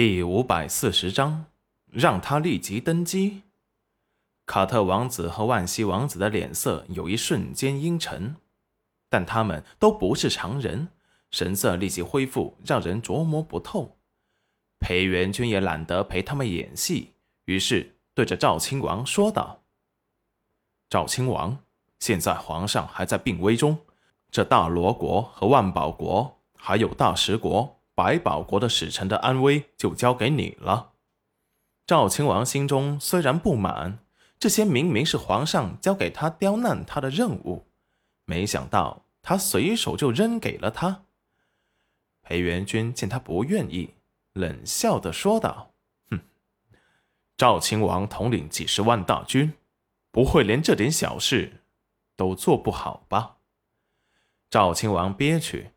第五百四十章，让他立即登基。卡特王子和万西王子的脸色有一瞬间阴沉，但他们都不是常人，神色立即恢复，让人琢磨不透。裴元君也懒得陪他们演戏，于是对着赵亲王说道：“赵亲王，现在皇上还在病危中，这大罗国和万宝国，还有大食国。”百宝国的使臣的安危就交给你了。赵亲王心中虽然不满，这些明明是皇上交给他刁难他的任务，没想到他随手就扔给了他。裴元君见他不愿意，冷笑的说道：“哼，赵亲王统领几十万大军，不会连这点小事都做不好吧？”赵亲王憋屈，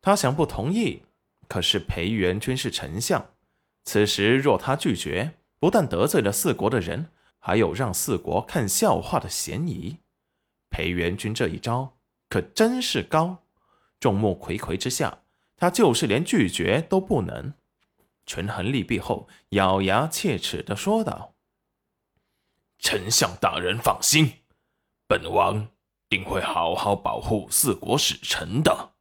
他想不同意。可是裴元君是丞相，此时若他拒绝，不但得罪了四国的人，还有让四国看笑话的嫌疑。裴元君这一招可真是高，众目睽睽之下，他就是连拒绝都不能。权衡利弊后，咬牙切齿的说道：“丞相大人放心，本王定会好好保护四国使臣的。”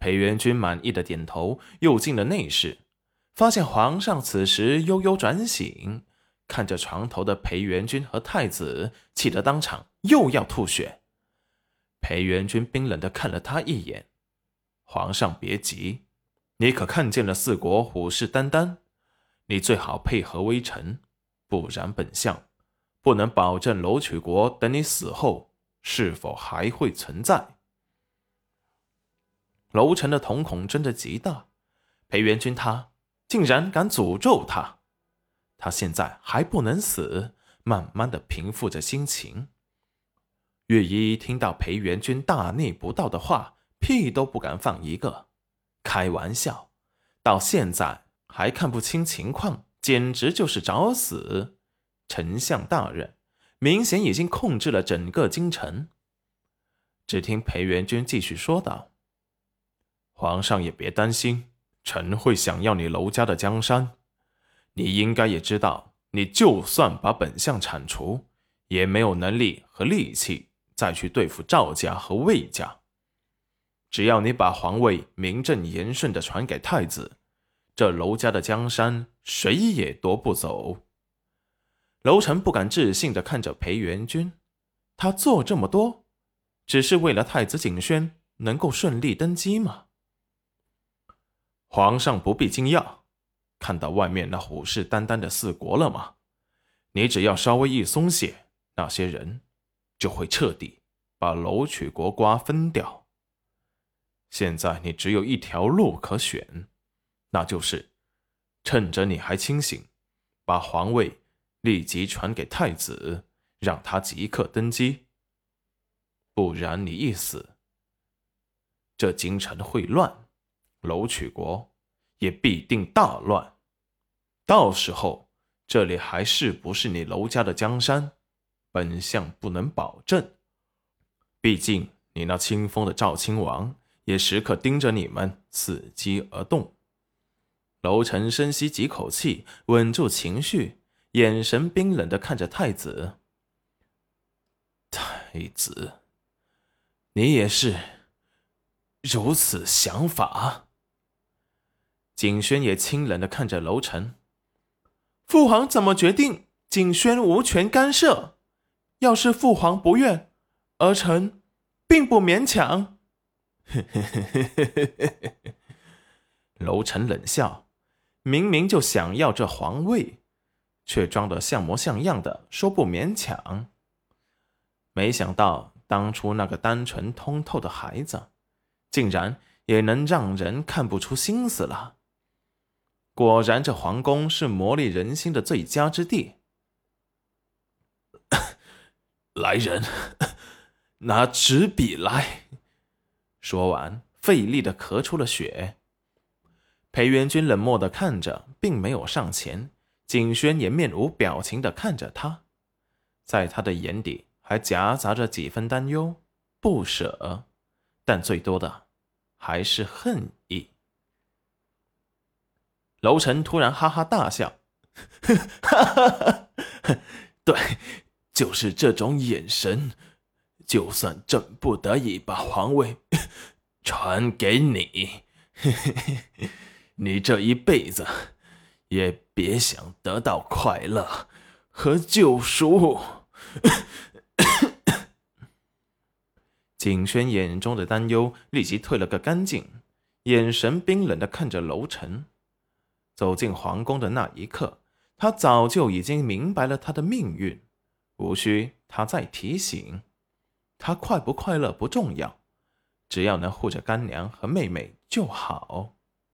裴元君满意的点头，又进了内室，发现皇上此时悠悠转醒，看着床头的裴元君和太子，气得当场又要吐血。裴元君冰冷的看了他一眼：“皇上别急，你可看见了四国虎视眈眈，你最好配合微臣，不然本相不能保证楼曲国等你死后是否还会存在。”楼臣的瞳孔睁得极大，裴元君他竟然敢诅咒他，他现在还不能死，慢慢的平复着心情。月依听到裴元君大逆不道的话，屁都不敢放一个。开玩笑，到现在还看不清情况，简直就是找死。丞相大人明显已经控制了整个京城。只听裴元君继续说道。皇上也别担心，臣会想要你娄家的江山。你应该也知道，你就算把本相铲除，也没有能力和力气再去对付赵家和魏家。只要你把皇位名正言顺的传给太子，这娄家的江山谁也夺不走。娄臣不敢置信的看着裴元君，他做这么多，只是为了太子景轩能够顺利登基吗？皇上不必惊讶，看到外面那虎视眈眈的四国了吗？你只要稍微一松懈，那些人就会彻底把楼曲国瓜分掉。现在你只有一条路可选，那就是趁着你还清醒，把皇位立即传给太子，让他即刻登基。不然你一死，这京城会乱。楼曲国也必定大乱，到时候这里还是不是你楼家的江山，本相不能保证。毕竟你那清风的赵亲王也时刻盯着你们，伺机而动。楼臣深吸几口气，稳住情绪，眼神冰冷的看着太子。太子，你也是如此想法？景轩也清冷的看着楼臣，父皇怎么决定，景轩无权干涉。要是父皇不愿，儿臣并不勉强。楼臣冷笑，明明就想要这皇位，却装得像模像样的说不勉强。没想到当初那个单纯通透的孩子，竟然也能让人看不出心思了。果然，这皇宫是磨砺人心的最佳之地。来人，拿纸笔来。说完，费力的咳出了血。裴元君冷漠的看着，并没有上前。景轩也面无表情的看着他，在他的眼底还夹杂着几分担忧、不舍，但最多的还是恨意。楼臣突然哈哈大笑：“哈哈哈，对，就是这种眼神。就算朕不得已把皇位 传给你，你这一辈子也别想得到快乐和救赎。”景轩眼中的担忧立即退了个干净，眼神冰冷的看着楼臣。走进皇宫的那一刻，他早就已经明白了他的命运，无需他再提醒。他快不快乐不重要，只要能护着干娘和妹妹就好。